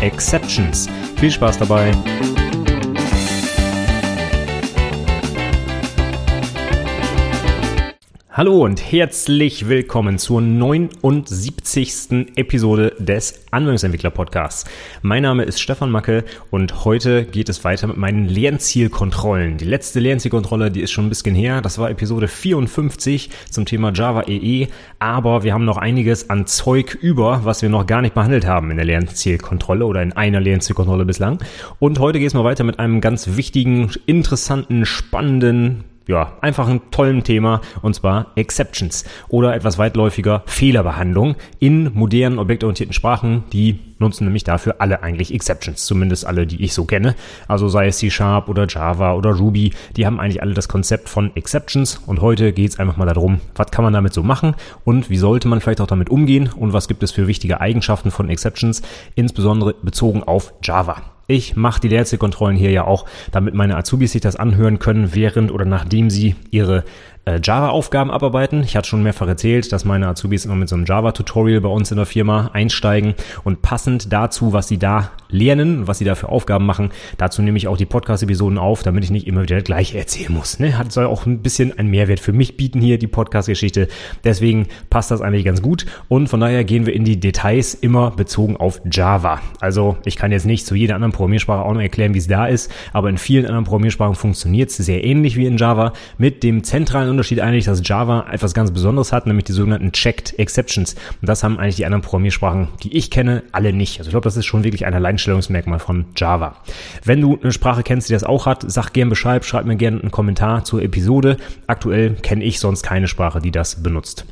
Exceptions. Viel Spaß dabei! Hallo und herzlich willkommen zur 79. Episode des Anwendungsentwickler Podcasts. Mein Name ist Stefan Macke und heute geht es weiter mit meinen Lernzielkontrollen. Die letzte Lernzielkontrolle, die ist schon ein bisschen her. Das war Episode 54 zum Thema Java EE. Aber wir haben noch einiges an Zeug über, was wir noch gar nicht behandelt haben in der Lernzielkontrolle oder in einer Lernzielkontrolle bislang. Und heute geht es mal weiter mit einem ganz wichtigen, interessanten, spannenden ja, einfach ein tollen Thema und zwar Exceptions oder etwas weitläufiger Fehlerbehandlung in modernen objektorientierten Sprachen, die nutzen nämlich dafür alle eigentlich Exceptions, zumindest alle, die ich so kenne. Also sei es C-Sharp oder Java oder Ruby, die haben eigentlich alle das Konzept von Exceptions und heute geht es einfach mal darum, was kann man damit so machen und wie sollte man vielleicht auch damit umgehen und was gibt es für wichtige Eigenschaften von Exceptions, insbesondere bezogen auf Java. Ich mache die Lehrzielkontrollen hier ja auch, damit meine Azubis sich das anhören können, während oder nachdem sie ihre äh, Java-Aufgaben abarbeiten. Ich hatte schon mehrfach erzählt, dass meine Azubis immer mit so einem Java-Tutorial bei uns in der Firma einsteigen und passend dazu, was sie da lernen, was sie da für Aufgaben machen, dazu nehme ich auch die Podcast-Episoden auf, damit ich nicht immer wieder das Gleiche erzählen muss. Ne? Hat, soll auch ein bisschen einen Mehrwert für mich bieten hier, die Podcast-Geschichte. Deswegen passt das eigentlich ganz gut und von daher gehen wir in die Details immer bezogen auf Java. Also ich kann jetzt nicht zu jeder anderen Programmiersprache auch noch erklären, wie es da ist, aber in vielen anderen Programmiersprachen funktioniert es sehr ähnlich wie in Java mit dem zentralen Unterschied eigentlich, dass Java etwas ganz Besonderes hat, nämlich die sogenannten Checked Exceptions. Und das haben eigentlich die anderen Programmiersprachen, die ich kenne, alle nicht. Also ich glaube, das ist schon wirklich ein Alleinstellungsmerkmal von Java. Wenn du eine Sprache kennst, die das auch hat, sag gern Bescheid, schreib mir gerne einen Kommentar zur Episode. Aktuell kenne ich sonst keine Sprache, die das benutzt.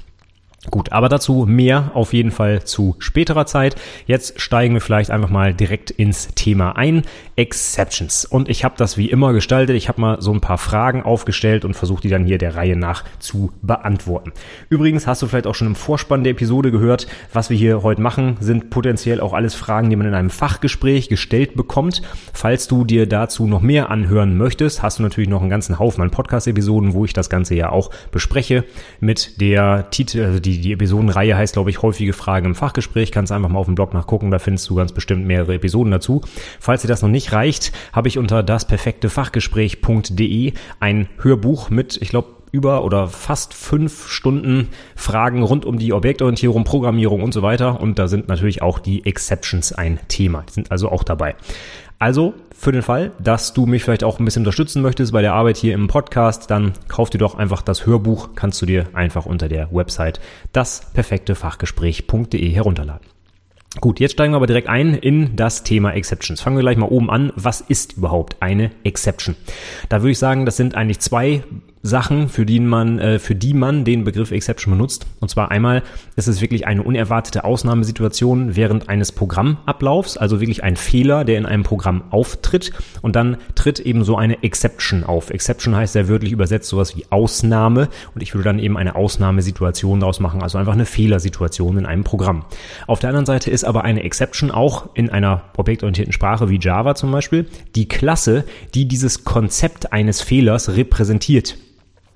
Gut, aber dazu mehr auf jeden Fall zu späterer Zeit. Jetzt steigen wir vielleicht einfach mal direkt ins Thema ein. Exceptions. Und ich habe das wie immer gestaltet. Ich habe mal so ein paar Fragen aufgestellt und versuche die dann hier der Reihe nach zu beantworten. Übrigens hast du vielleicht auch schon im Vorspann der Episode gehört, was wir hier heute machen, sind potenziell auch alles Fragen, die man in einem Fachgespräch gestellt bekommt. Falls du dir dazu noch mehr anhören möchtest, hast du natürlich noch einen ganzen Haufen an Podcast-Episoden, wo ich das Ganze ja auch bespreche mit der Titel, also die die, die Episodenreihe heißt, glaube ich, häufige Fragen im Fachgespräch. Kannst einfach mal auf dem Blog nachgucken, da findest du ganz bestimmt mehrere Episoden dazu. Falls dir das noch nicht reicht, habe ich unter dasperfektefachgespräch.de ein Hörbuch mit, ich glaube, über oder fast fünf Stunden Fragen rund um die Objektorientierung, Programmierung und so weiter. Und da sind natürlich auch die Exceptions ein Thema. Die sind also auch dabei. Also für den Fall, dass du mich vielleicht auch ein bisschen unterstützen möchtest bei der Arbeit hier im Podcast, dann kauf dir doch einfach das Hörbuch, kannst du dir einfach unter der Website dasperfektefachgespräch.de herunterladen. Gut, jetzt steigen wir aber direkt ein in das Thema Exceptions. Fangen wir gleich mal oben an. Was ist überhaupt eine Exception? Da würde ich sagen, das sind eigentlich zwei Sachen, für die man, äh, für die man den Begriff Exception benutzt. Und zwar einmal ist es wirklich eine unerwartete Ausnahmesituation während eines Programmablaufs, also wirklich ein Fehler, der in einem Programm auftritt. Und dann tritt eben so eine Exception auf. Exception heißt ja wörtlich übersetzt sowas wie Ausnahme. Und ich würde dann eben eine Ausnahmesituation daraus machen, also einfach eine Fehlersituation in einem Programm. Auf der anderen Seite ist aber eine Exception auch in einer objektorientierten Sprache wie Java zum Beispiel die Klasse, die dieses Konzept eines Fehlers repräsentiert.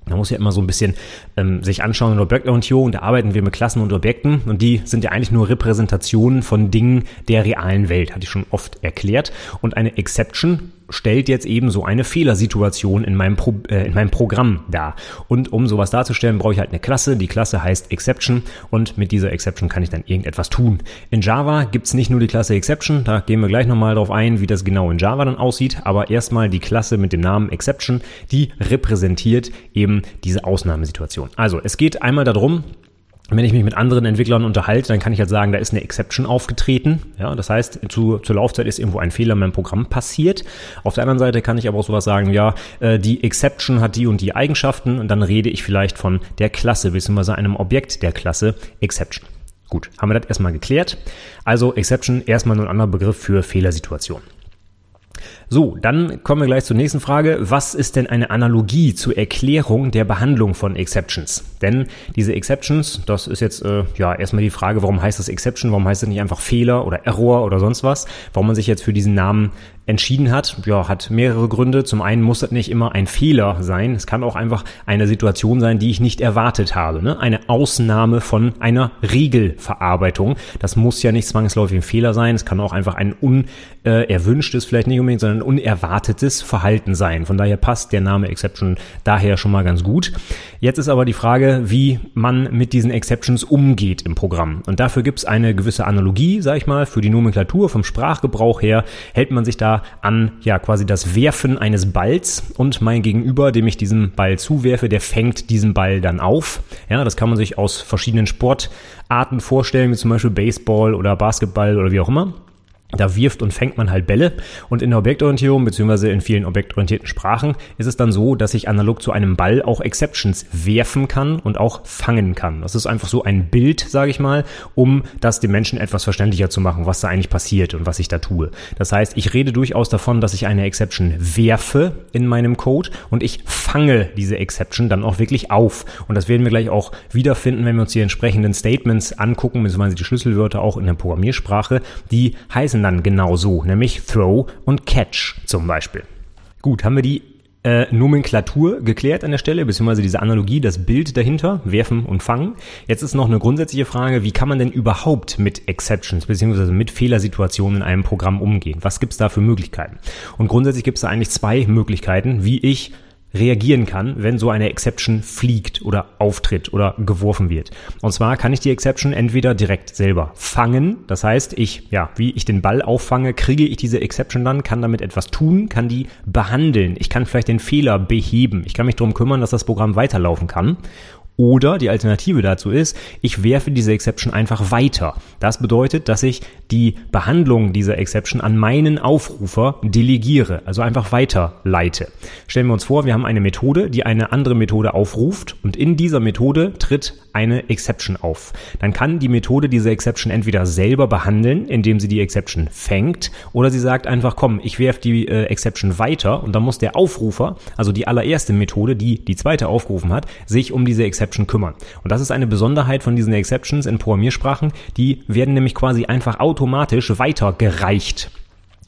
Man muss ja immer so ein bisschen ähm, sich anschauen in der Objektorientierung, da arbeiten wir mit Klassen und Objekten und die sind ja eigentlich nur Repräsentationen von Dingen der realen Welt, hatte ich schon oft erklärt. Und eine Exception stellt jetzt eben so eine Fehlersituation in meinem, Pro, äh, in meinem Programm dar. Und um sowas darzustellen, brauche ich halt eine Klasse. Die Klasse heißt Exception und mit dieser Exception kann ich dann irgendetwas tun. In Java gibt's nicht nur die Klasse Exception, da gehen wir gleich nochmal drauf ein, wie das genau in Java dann aussieht, aber erstmal die Klasse mit dem Namen Exception, die repräsentiert eben diese Ausnahmesituation. Also es geht einmal darum, wenn ich mich mit anderen Entwicklern unterhalte, dann kann ich halt sagen, da ist eine Exception aufgetreten. Ja, das heißt, zu, zur Laufzeit ist irgendwo ein Fehler in meinem Programm passiert. Auf der anderen Seite kann ich aber auch sowas sagen, ja, äh, die Exception hat die und die Eigenschaften und dann rede ich vielleicht von der Klasse, beziehungsweise einem Objekt der Klasse Exception. Gut, haben wir das erstmal geklärt. Also Exception erstmal nur ein anderer Begriff für Fehlersituation. So, dann kommen wir gleich zur nächsten Frage. Was ist denn eine Analogie zur Erklärung der Behandlung von Exceptions? Denn diese Exceptions, das ist jetzt äh, ja erstmal die Frage, warum heißt das Exception? Warum heißt es nicht einfach Fehler oder Error oder sonst was? Warum man sich jetzt für diesen Namen entschieden hat, ja, hat mehrere Gründe. Zum einen muss das nicht immer ein Fehler sein. Es kann auch einfach eine Situation sein, die ich nicht erwartet habe. Ne? Eine Ausnahme von einer Regelverarbeitung. Das muss ja nicht zwangsläufig ein Fehler sein. Es kann auch einfach ein unerwünschtes, vielleicht nicht unbedingt, sondern unerwartetes Verhalten sein. Von daher passt der Name Exception daher schon mal ganz gut. Jetzt ist aber die Frage, wie man mit diesen Exceptions umgeht im Programm. Und dafür gibt es eine gewisse Analogie, sag ich mal, für die Nomenklatur vom Sprachgebrauch her hält man sich da an ja quasi das Werfen eines Balls und mein Gegenüber, dem ich diesen Ball zuwerfe, der fängt diesen Ball dann auf. Ja, das kann man sich aus verschiedenen Sportarten vorstellen, wie zum Beispiel Baseball oder Basketball oder wie auch immer. Da wirft und fängt man halt Bälle. Und in der Objektorientierung beziehungsweise in vielen objektorientierten Sprachen ist es dann so, dass ich analog zu einem Ball auch Exceptions werfen kann und auch fangen kann. Das ist einfach so ein Bild, sage ich mal, um das dem Menschen etwas verständlicher zu machen, was da eigentlich passiert und was ich da tue. Das heißt, ich rede durchaus davon, dass ich eine Exception werfe in meinem Code und ich fange diese Exception dann auch wirklich auf. Und das werden wir gleich auch wiederfinden, wenn wir uns die entsprechenden Statements angucken, beziehungsweise die Schlüsselwörter auch in der Programmiersprache. Die heißen heißen dann genau so, nämlich Throw und Catch zum Beispiel. Gut, haben wir die äh, Nomenklatur geklärt an der Stelle, beziehungsweise diese Analogie, das Bild dahinter, werfen und fangen. Jetzt ist noch eine grundsätzliche Frage, wie kann man denn überhaupt mit Exceptions, beziehungsweise mit Fehlersituationen in einem Programm umgehen? Was gibt's da für Möglichkeiten? Und grundsätzlich gibt's da eigentlich zwei Möglichkeiten, wie ich reagieren kann, wenn so eine Exception fliegt oder auftritt oder geworfen wird. Und zwar kann ich die Exception entweder direkt selber fangen, das heißt, ich, ja, wie ich den Ball auffange, kriege ich diese Exception dann, kann damit etwas tun, kann die behandeln. Ich kann vielleicht den Fehler beheben. Ich kann mich darum kümmern, dass das Programm weiterlaufen kann. Oder die Alternative dazu ist, ich werfe diese Exception einfach weiter. Das bedeutet, dass ich die Behandlung dieser Exception an meinen Aufrufer delegiere, also einfach weiterleite. Stellen wir uns vor, wir haben eine Methode, die eine andere Methode aufruft und in dieser Methode tritt eine Exception auf. Dann kann die Methode diese Exception entweder selber behandeln, indem sie die Exception fängt, oder sie sagt einfach, komm, ich werfe die äh, Exception weiter und dann muss der Aufrufer, also die allererste Methode, die die zweite aufgerufen hat, sich um diese Exception Exception kümmern. Und das ist eine Besonderheit von diesen Exceptions in Programmiersprachen. Die werden nämlich quasi einfach automatisch weitergereicht.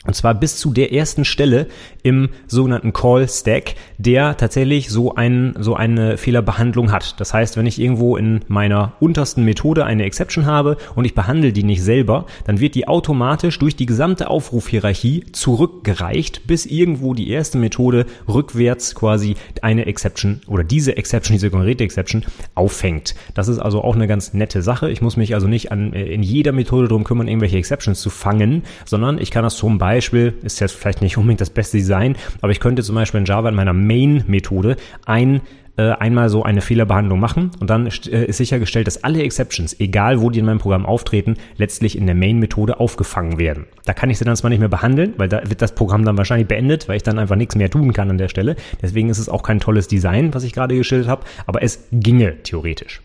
Und zwar bis zu der ersten Stelle im sogenannten Call Stack, der tatsächlich so, ein, so eine Fehlerbehandlung hat. Das heißt, wenn ich irgendwo in meiner untersten Methode eine Exception habe und ich behandle die nicht selber, dann wird die automatisch durch die gesamte Aufrufhierarchie zurückgereicht, bis irgendwo die erste Methode rückwärts quasi eine Exception oder diese Exception, diese konkrete Exception auffängt. Das ist also auch eine ganz nette Sache. Ich muss mich also nicht an, äh, in jeder Methode darum kümmern, irgendwelche Exceptions zu fangen, sondern ich kann das zum Beispiel Beispiel, ist jetzt vielleicht nicht unbedingt das beste Design, aber ich könnte zum Beispiel in Java in meiner Main-Methode ein äh, einmal so eine Fehlerbehandlung machen und dann äh, ist sichergestellt, dass alle Exceptions, egal wo die in meinem Programm auftreten, letztlich in der Main-Methode aufgefangen werden. Da kann ich sie dann zwar nicht mehr behandeln, weil da wird das Programm dann wahrscheinlich beendet, weil ich dann einfach nichts mehr tun kann an der Stelle. Deswegen ist es auch kein tolles Design, was ich gerade geschildert habe, aber es ginge theoretisch.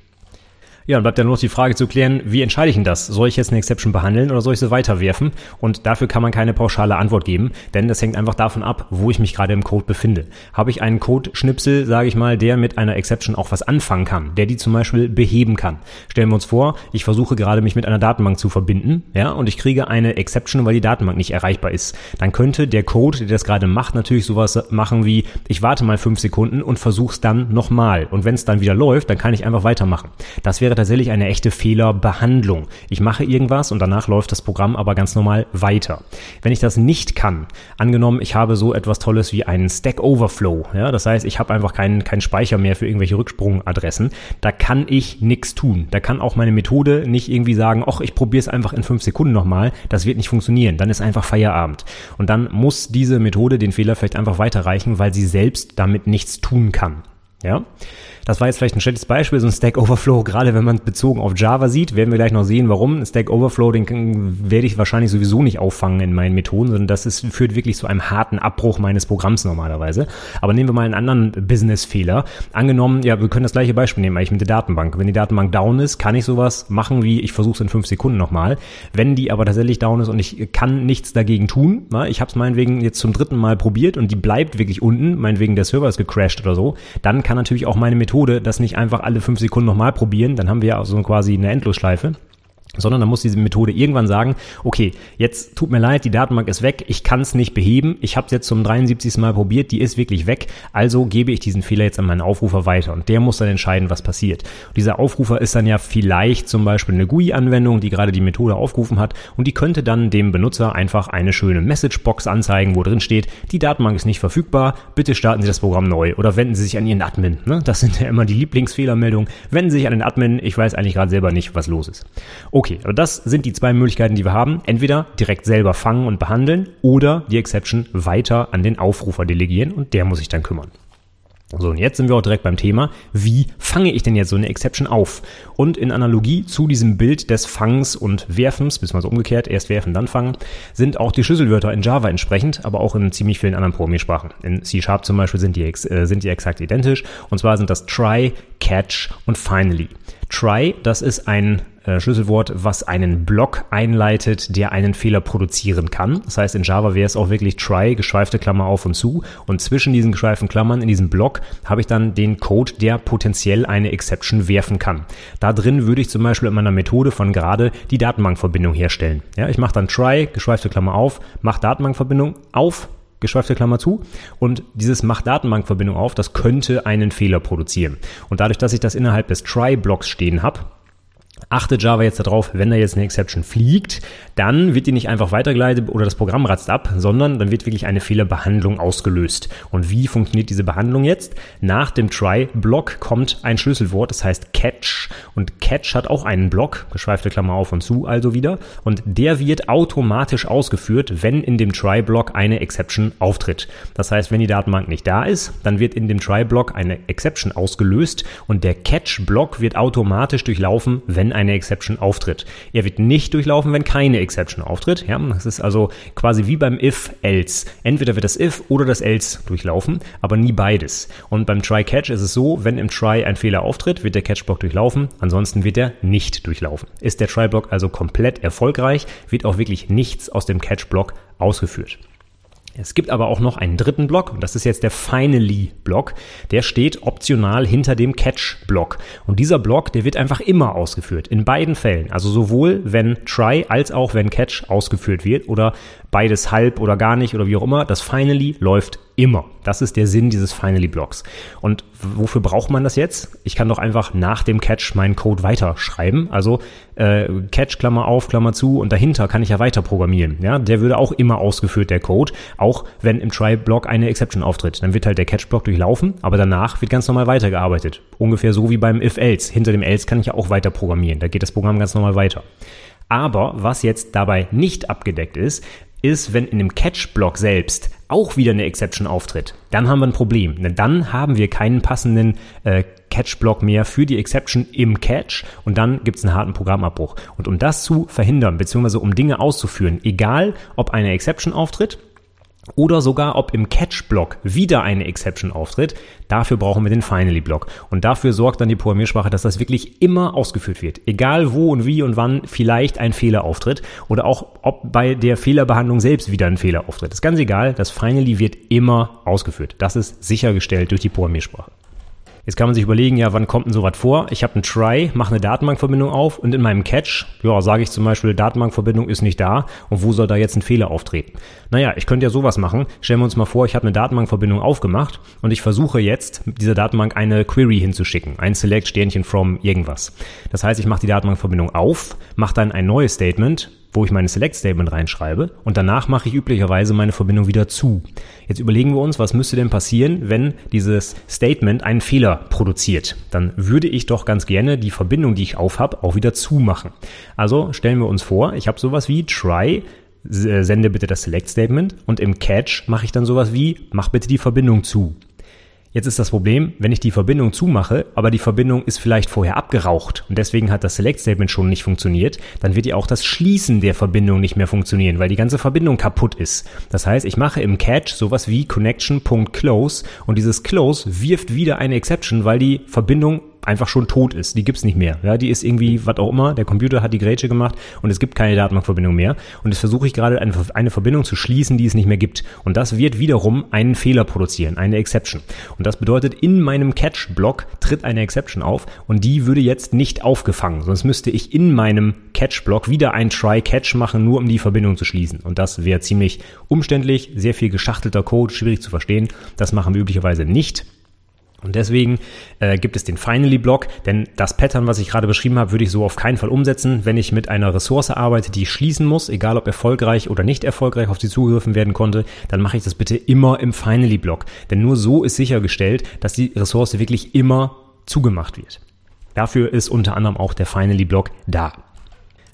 Ja, dann bleibt ja nur noch die Frage zu klären, wie entscheide ich denn das? Soll ich jetzt eine Exception behandeln oder soll ich sie weiterwerfen? Und dafür kann man keine pauschale Antwort geben, denn das hängt einfach davon ab, wo ich mich gerade im Code befinde. Habe ich einen Code-Schnipsel, sage ich mal, der mit einer Exception auch was anfangen kann, der die zum Beispiel beheben kann. Stellen wir uns vor, ich versuche gerade mich mit einer Datenbank zu verbinden, ja, und ich kriege eine Exception, weil die Datenbank nicht erreichbar ist. Dann könnte der Code, der das gerade macht, natürlich sowas machen wie, ich warte mal fünf Sekunden und versuche es dann nochmal. Und wenn es dann wieder läuft, dann kann ich einfach weitermachen. Das wäre tatsächlich eine echte Fehlerbehandlung. Ich mache irgendwas und danach läuft das Programm aber ganz normal weiter. Wenn ich das nicht kann, angenommen, ich habe so etwas Tolles wie einen Stack Overflow, ja, das heißt, ich habe einfach keinen, keinen Speicher mehr für irgendwelche Rücksprungadressen, da kann ich nichts tun. Da kann auch meine Methode nicht irgendwie sagen, ach, ich probiere es einfach in fünf Sekunden nochmal. Das wird nicht funktionieren. Dann ist einfach Feierabend. Und dann muss diese Methode den Fehler vielleicht einfach weiterreichen, weil sie selbst damit nichts tun kann. Ja? Das war jetzt vielleicht ein schlechtes Beispiel, so ein Stack Overflow, gerade wenn man bezogen auf Java sieht, werden wir gleich noch sehen, warum. Ein Stack Overflow, den werde ich wahrscheinlich sowieso nicht auffangen in meinen Methoden, sondern das ist, führt wirklich zu einem harten Abbruch meines Programms normalerweise. Aber nehmen wir mal einen anderen Business-Fehler. Angenommen, ja, wir können das gleiche Beispiel nehmen, eigentlich mit der Datenbank. Wenn die Datenbank down ist, kann ich sowas machen wie, ich versuche es in fünf Sekunden nochmal. Wenn die aber tatsächlich down ist und ich kann nichts dagegen tun, na, ich habe es meinetwegen jetzt zum dritten Mal probiert und die bleibt wirklich unten, meinetwegen der Server ist gecrashed oder so, dann kann natürlich auch meine Methode das nicht einfach alle fünf Sekunden nochmal probieren, dann haben wir ja so quasi eine Endlosschleife sondern dann muss diese Methode irgendwann sagen, okay, jetzt tut mir leid, die Datenbank ist weg, ich kann es nicht beheben, ich habe es jetzt zum 73. Mal probiert, die ist wirklich weg, also gebe ich diesen Fehler jetzt an meinen Aufrufer weiter und der muss dann entscheiden, was passiert. Und dieser Aufrufer ist dann ja vielleicht zum Beispiel eine GUI-Anwendung, die gerade die Methode aufgerufen hat und die könnte dann dem Benutzer einfach eine schöne Messagebox anzeigen, wo drin steht, die Datenbank ist nicht verfügbar, bitte starten Sie das Programm neu oder wenden Sie sich an Ihren Admin. Ne? Das sind ja immer die Lieblingsfehlermeldungen. Wenden Sie sich an den Admin, ich weiß eigentlich gerade selber nicht, was los ist. Okay, Okay, aber das sind die zwei Möglichkeiten, die wir haben. Entweder direkt selber fangen und behandeln oder die Exception weiter an den Aufrufer delegieren und der muss sich dann kümmern. So, und jetzt sind wir auch direkt beim Thema, wie fange ich denn jetzt so eine Exception auf? Und in Analogie zu diesem Bild des Fangens und Werfens, bis mal so umgekehrt, erst werfen, dann fangen, sind auch die Schlüsselwörter in Java entsprechend, aber auch in ziemlich vielen anderen Programmiersprachen. In C-Sharp zum Beispiel sind die, äh, sind die exakt identisch, und zwar sind das try, catch und finally. Try, das ist ein äh, Schlüsselwort, was einen Block einleitet, der einen Fehler produzieren kann. Das heißt, in Java wäre es auch wirklich try, geschweifte Klammer auf und zu. Und zwischen diesen geschweiften Klammern in diesem Block habe ich dann den Code, der potenziell eine Exception werfen kann. Da drin würde ich zum Beispiel in meiner Methode von gerade die Datenbankverbindung herstellen. Ja, ich mache dann try, geschweifte Klammer auf, mache Datenbankverbindung auf, geschweifte Klammer zu. Und dieses macht Datenbankverbindung auf, das könnte einen Fehler produzieren. Und dadurch, dass ich das innerhalb des Try-Blocks stehen habe, achtet Java jetzt darauf, wenn da jetzt eine Exception fliegt, dann wird die nicht einfach weitergeleitet oder das Programm ratzt ab, sondern dann wird wirklich eine Fehlerbehandlung ausgelöst. Und wie funktioniert diese Behandlung jetzt? Nach dem Try-Block kommt ein Schlüsselwort, das heißt Catch. Und Catch hat auch einen Block, geschweifte Klammer auf und zu also wieder. Und der wird automatisch ausgeführt, wenn in dem Try-Block eine Exception auftritt. Das heißt, wenn die Datenbank nicht da ist, dann wird in dem Try-Block eine Exception ausgelöst und der Catch-Block wird automatisch durchlaufen, wenn eine Exception auftritt. Er wird nicht durchlaufen, wenn keine Exception auftritt. Ja, das ist also quasi wie beim if-else. Entweder wird das if oder das else durchlaufen, aber nie beides. Und beim try-catch ist es so, wenn im try ein Fehler auftritt, wird der Catch-Block durchlaufen, ansonsten wird er nicht durchlaufen. Ist der try-Block also komplett erfolgreich, wird auch wirklich nichts aus dem Catch-Block ausgeführt. Es gibt aber auch noch einen dritten Block und das ist jetzt der Finally-Block. Der steht optional hinter dem Catch-Block. Und dieser Block, der wird einfach immer ausgeführt. In beiden Fällen. Also sowohl wenn Try als auch wenn Catch ausgeführt wird oder beides halb oder gar nicht oder wie auch immer. Das Finally läuft immer. Das ist der Sinn dieses Finally-Blocks. Und wofür braucht man das jetzt? Ich kann doch einfach nach dem Catch meinen Code weiterschreiben. Also äh, Catch, Klammer auf, Klammer zu und dahinter kann ich ja weiter programmieren. Ja, der würde auch immer ausgeführt, der Code, auch wenn im Try-Block eine Exception auftritt. Dann wird halt der Catch-Block durchlaufen, aber danach wird ganz normal weitergearbeitet. Ungefähr so wie beim If-Else. Hinter dem Else kann ich ja auch weiter programmieren. Da geht das Programm ganz normal weiter. Aber was jetzt dabei nicht abgedeckt ist, ist, wenn in dem Catch-Block selbst auch wieder eine Exception auftritt, dann haben wir ein Problem. Denn dann haben wir keinen passenden äh, Catch-Block mehr für die Exception im Catch und dann gibt es einen harten Programmabbruch. Und um das zu verhindern, beziehungsweise um Dinge auszuführen, egal ob eine Exception auftritt oder sogar ob im Catch-Block wieder eine Exception auftritt. Dafür brauchen wir den Finally-Block. Und dafür sorgt dann die Programmiersprache, dass das wirklich immer ausgeführt wird. Egal wo und wie und wann vielleicht ein Fehler auftritt oder auch ob bei der Fehlerbehandlung selbst wieder ein Fehler auftritt. Ist ganz egal. Das Finally wird immer ausgeführt. Das ist sichergestellt durch die Programmiersprache. Jetzt kann man sich überlegen, ja, wann kommt denn sowas vor? Ich habe einen Try, mache eine Datenbankverbindung auf und in meinem Catch, ja, sage ich zum Beispiel, Datenbankverbindung ist nicht da und wo soll da jetzt ein Fehler auftreten? Naja, ich könnte ja sowas machen. Stellen wir uns mal vor, ich habe eine Datenbankverbindung aufgemacht und ich versuche jetzt, dieser Datenbank eine Query hinzuschicken, ein Select Sternchen from irgendwas. Das heißt, ich mache die Datenbankverbindung auf, mache dann ein neues Statement, wo ich meine Select Statement reinschreibe und danach mache ich üblicherweise meine Verbindung wieder zu. Jetzt überlegen wir uns, was müsste denn passieren, wenn dieses Statement einen Fehler produziert. Dann würde ich doch ganz gerne die Verbindung, die ich auf habe, auch wieder zumachen. Also stellen wir uns vor, ich habe sowas wie try äh, sende bitte das Select Statement und im Catch mache ich dann sowas wie mach bitte die Verbindung zu. Jetzt ist das Problem, wenn ich die Verbindung zumache, aber die Verbindung ist vielleicht vorher abgeraucht und deswegen hat das Select Statement schon nicht funktioniert, dann wird ja auch das Schließen der Verbindung nicht mehr funktionieren, weil die ganze Verbindung kaputt ist. Das heißt, ich mache im Catch sowas wie connection.close und dieses close wirft wieder eine Exception, weil die Verbindung einfach schon tot ist. Die gibt's nicht mehr. Ja, die ist irgendwie, was auch immer, der Computer hat die Grätsche gemacht und es gibt keine Datenbankverbindung mehr. Und jetzt versuche ich gerade eine, eine Verbindung zu schließen, die es nicht mehr gibt. Und das wird wiederum einen Fehler produzieren, eine Exception. Und das bedeutet, in meinem Catch-Block tritt eine Exception auf und die würde jetzt nicht aufgefangen. Sonst müsste ich in meinem Catch-Block wieder ein Try-Catch machen, nur um die Verbindung zu schließen. Und das wäre ziemlich umständlich, sehr viel geschachtelter Code, schwierig zu verstehen. Das machen wir üblicherweise nicht. Und deswegen äh, gibt es den Finally-Block, denn das Pattern, was ich gerade beschrieben habe, würde ich so auf keinen Fall umsetzen, wenn ich mit einer Ressource arbeite, die ich schließen muss, egal ob erfolgreich oder nicht erfolgreich auf sie zugegriffen werden konnte, dann mache ich das bitte immer im Finally-Block. Denn nur so ist sichergestellt, dass die Ressource wirklich immer zugemacht wird. Dafür ist unter anderem auch der Finally-Block da.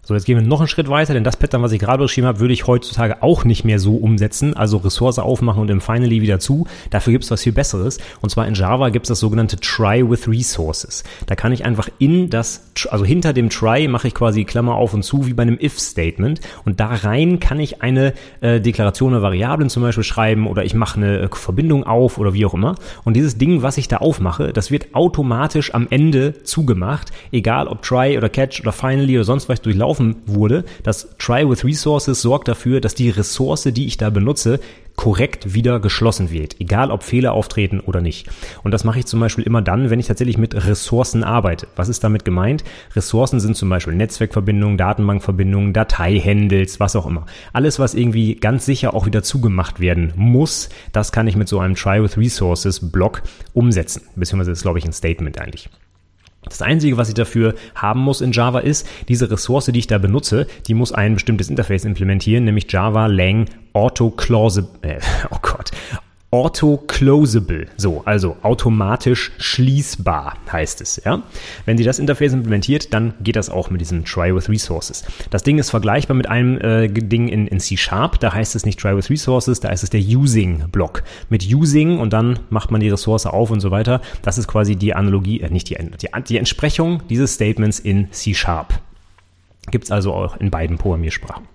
So, jetzt gehen wir noch einen Schritt weiter, denn das Pattern, was ich gerade beschrieben habe, würde ich heutzutage auch nicht mehr so umsetzen. Also Ressource aufmachen und im Finally wieder zu. Dafür gibt es was viel Besseres. Und zwar in Java gibt es das sogenannte Try with Resources. Da kann ich einfach in das, also hinter dem Try mache ich quasi Klammer auf und zu wie bei einem If-Statement. Und da rein kann ich eine äh, Deklaration der Variablen zum Beispiel schreiben oder ich mache eine äh, Verbindung auf oder wie auch immer. Und dieses Ding, was ich da aufmache, das wird automatisch am Ende zugemacht. Egal ob Try oder Catch oder Finally oder sonst was durchlaufen laufen wurde. Das Try with Resources sorgt dafür, dass die Ressource, die ich da benutze, korrekt wieder geschlossen wird, egal ob Fehler auftreten oder nicht. Und das mache ich zum Beispiel immer dann, wenn ich tatsächlich mit Ressourcen arbeite. Was ist damit gemeint? Ressourcen sind zum Beispiel Netzwerkverbindungen, Datenbankverbindungen, Dateihandles, was auch immer. Alles, was irgendwie ganz sicher auch wieder zugemacht werden muss, das kann ich mit so einem Try with Resources Block umsetzen. Beziehungsweise ist, glaube ich, ein Statement eigentlich. Das Einzige, was ich dafür haben muss in Java ist, diese Ressource, die ich da benutze, die muss ein bestimmtes Interface implementieren, nämlich Java Lang Auto Clause, äh, oh Gott, auto-closable, so, also automatisch schließbar heißt es, ja. Wenn Sie das Interface implementiert, dann geht das auch mit diesem Try with Resources. Das Ding ist vergleichbar mit einem äh, Ding in, in C-Sharp, da heißt es nicht Try with Resources, da ist es der Using-Block. Mit Using und dann macht man die Ressource auf und so weiter. Das ist quasi die Analogie, äh, nicht die, die, die Entsprechung dieses Statements in C-Sharp. Gibt es also auch in beiden Programmiersprachen.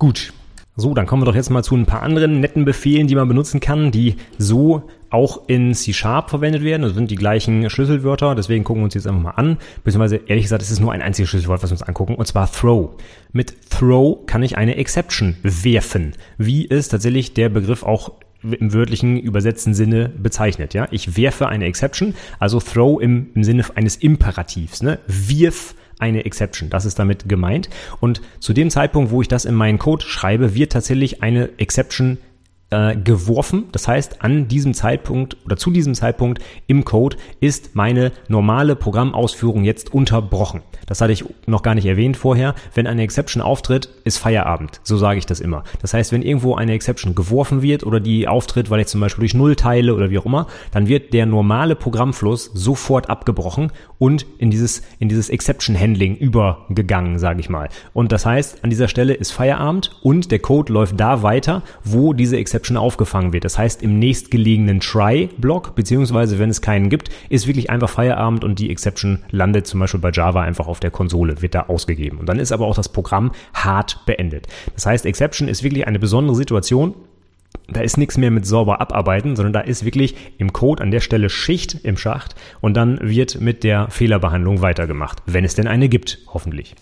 Gut, so, dann kommen wir doch jetzt mal zu ein paar anderen netten Befehlen, die man benutzen kann, die so auch in C-Sharp verwendet werden. Das sind die gleichen Schlüsselwörter, deswegen gucken wir uns jetzt einfach mal an. Beziehungsweise, ehrlich gesagt, es ist nur ein einziges Schlüsselwort, was wir uns angucken, und zwar throw. Mit throw kann ich eine Exception werfen, wie es tatsächlich der Begriff auch im wörtlichen übersetzten Sinne bezeichnet. Ja, ich werfe eine Exception, also throw im, im Sinne eines Imperativs. Ne? Wirf eine Exception. Das ist damit gemeint. Und zu dem Zeitpunkt, wo ich das in meinen Code schreibe, wird tatsächlich eine Exception äh, geworfen. Das heißt, an diesem Zeitpunkt oder zu diesem Zeitpunkt im Code ist meine normale Programmausführung jetzt unterbrochen. Das hatte ich noch gar nicht erwähnt vorher. Wenn eine Exception auftritt, ist Feierabend. So sage ich das immer. Das heißt, wenn irgendwo eine Exception geworfen wird oder die auftritt, weil ich zum Beispiel durch Null teile oder wie auch immer, dann wird der normale Programmfluss sofort abgebrochen und in dieses, in dieses Exception Handling übergegangen, sage ich mal. Und das heißt, an dieser Stelle ist Feierabend und der Code läuft da weiter, wo diese Exception Exception aufgefangen wird. Das heißt, im nächstgelegenen Try-Block, beziehungsweise wenn es keinen gibt, ist wirklich einfach Feierabend und die Exception landet zum Beispiel bei Java einfach auf der Konsole, wird da ausgegeben. Und dann ist aber auch das Programm hart beendet. Das heißt, Exception ist wirklich eine besondere Situation, da ist nichts mehr mit sauber abarbeiten, sondern da ist wirklich im Code an der Stelle Schicht im Schacht und dann wird mit der Fehlerbehandlung weitergemacht, wenn es denn eine gibt, hoffentlich.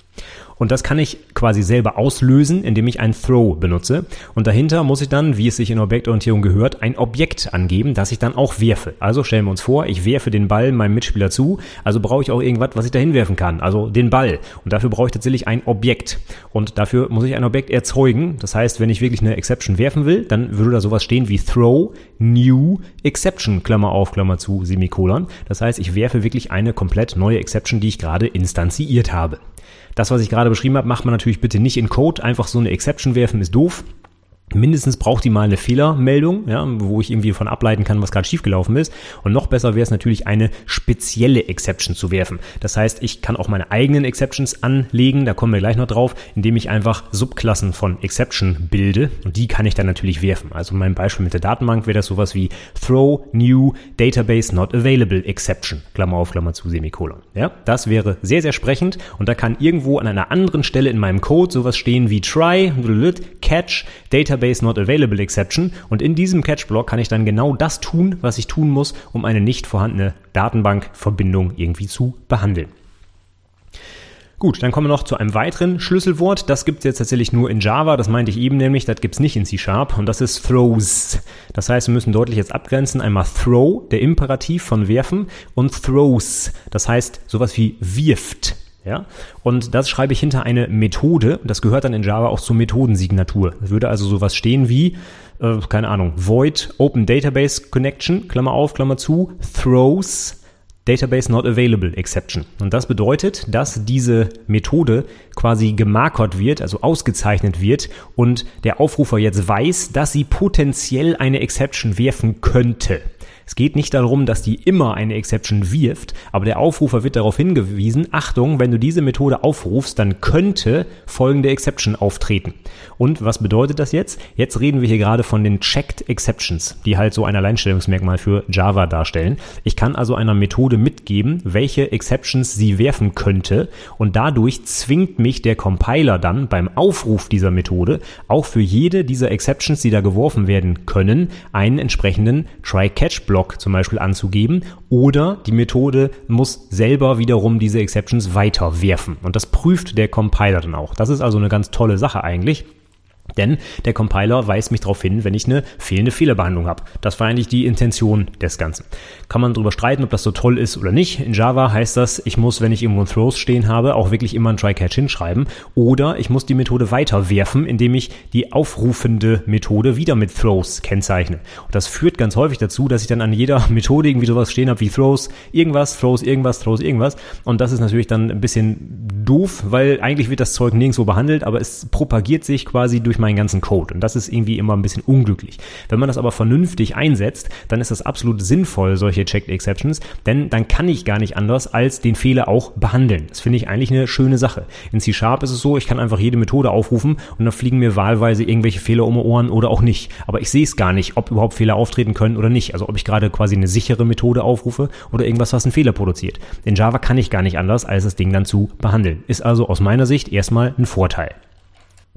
Und das kann ich quasi selber auslösen, indem ich ein Throw benutze. Und dahinter muss ich dann, wie es sich in Objektorientierung gehört, ein Objekt angeben, das ich dann auch werfe. Also stellen wir uns vor, ich werfe den Ball meinem Mitspieler zu, also brauche ich auch irgendwas, was ich dahin werfen kann, also den Ball. Und dafür brauche ich tatsächlich ein Objekt. Und dafür muss ich ein Objekt erzeugen. Das heißt, wenn ich wirklich eine Exception werfen will, dann würde da sowas stehen wie Throw New Exception, Klammer auf, Klammer zu, Semikolon. Das heißt, ich werfe wirklich eine komplett neue Exception, die ich gerade instanziert habe. Das, was ich gerade beschrieben habe, macht man natürlich bitte nicht in Code. Einfach so eine Exception werfen ist doof. Mindestens braucht die mal eine Fehlermeldung, ja, wo ich irgendwie von ableiten kann, was gerade schiefgelaufen ist. Und noch besser wäre es natürlich, eine spezielle Exception zu werfen. Das heißt, ich kann auch meine eigenen Exceptions anlegen, da kommen wir gleich noch drauf, indem ich einfach Subklassen von Exception bilde. Und die kann ich dann natürlich werfen. Also mein Beispiel mit der Datenbank wäre das sowas wie throw new database not available exception. Klammer auf, Klammer zu, Semikolon. Ja, das wäre sehr, sehr sprechend. Und da kann irgendwo an einer anderen Stelle in meinem Code sowas stehen wie try, catch, database Not Available Exception und in diesem Catch-Block kann ich dann genau das tun, was ich tun muss, um eine nicht vorhandene Datenbankverbindung irgendwie zu behandeln. Gut, dann kommen wir noch zu einem weiteren Schlüsselwort. Das gibt es jetzt tatsächlich nur in Java. Das meinte ich eben nämlich. Das gibt es nicht in C-Sharp. Und das ist throws. Das heißt, wir müssen deutlich jetzt abgrenzen. Einmal throw, der Imperativ von werfen, und throws. Das heißt, sowas wie wirft. Ja? Und das schreibe ich hinter eine Methode. Das gehört dann in Java auch zur Methodensignatur. Es würde also sowas stehen wie, äh, keine Ahnung, void open database connection, Klammer auf, Klammer zu, throws Database not available exception. Und das bedeutet, dass diese Methode quasi gemarkert wird, also ausgezeichnet wird und der Aufrufer jetzt weiß, dass sie potenziell eine Exception werfen könnte. Es geht nicht darum, dass die immer eine Exception wirft, aber der Aufrufer wird darauf hingewiesen, Achtung, wenn du diese Methode aufrufst, dann könnte folgende Exception auftreten. Und was bedeutet das jetzt? Jetzt reden wir hier gerade von den Checked Exceptions, die halt so ein Alleinstellungsmerkmal für Java darstellen. Ich kann also einer Methode mitgeben, welche Exceptions sie werfen könnte und dadurch zwingt mich der Compiler dann beim Aufruf dieser Methode auch für jede dieser Exceptions, die da geworfen werden können, einen entsprechenden Try-Catch-Block Block zum Beispiel anzugeben oder die Methode muss selber wiederum diese Exceptions weiterwerfen und das prüft der Compiler dann auch. Das ist also eine ganz tolle Sache eigentlich. Denn der Compiler weist mich darauf hin, wenn ich eine fehlende Fehlerbehandlung habe. Das war eigentlich die Intention des Ganzen. Kann man darüber streiten, ob das so toll ist oder nicht. In Java heißt das, ich muss, wenn ich irgendwo ein Throws stehen habe, auch wirklich immer ein Try-Catch hinschreiben. Oder ich muss die Methode weiterwerfen, indem ich die aufrufende Methode wieder mit Throws kennzeichne. Und das führt ganz häufig dazu, dass ich dann an jeder Methode irgendwie sowas stehen habe wie Throws, irgendwas, Throws, irgendwas, Throws, irgendwas. Und das ist natürlich dann ein bisschen doof, weil eigentlich wird das Zeug nirgendwo behandelt, aber es propagiert sich quasi durch meinen ganzen Code. Und das ist irgendwie immer ein bisschen unglücklich. Wenn man das aber vernünftig einsetzt, dann ist das absolut sinnvoll, solche Checked Exceptions, denn dann kann ich gar nicht anders als den Fehler auch behandeln. Das finde ich eigentlich eine schöne Sache. In C Sharp ist es so, ich kann einfach jede Methode aufrufen und dann fliegen mir wahlweise irgendwelche Fehler um die Ohren oder auch nicht. Aber ich sehe es gar nicht, ob überhaupt Fehler auftreten können oder nicht. Also ob ich gerade quasi eine sichere Methode aufrufe oder irgendwas, was einen Fehler produziert. In Java kann ich gar nicht anders, als das Ding dann zu behandeln. Ist also aus meiner Sicht erstmal ein Vorteil.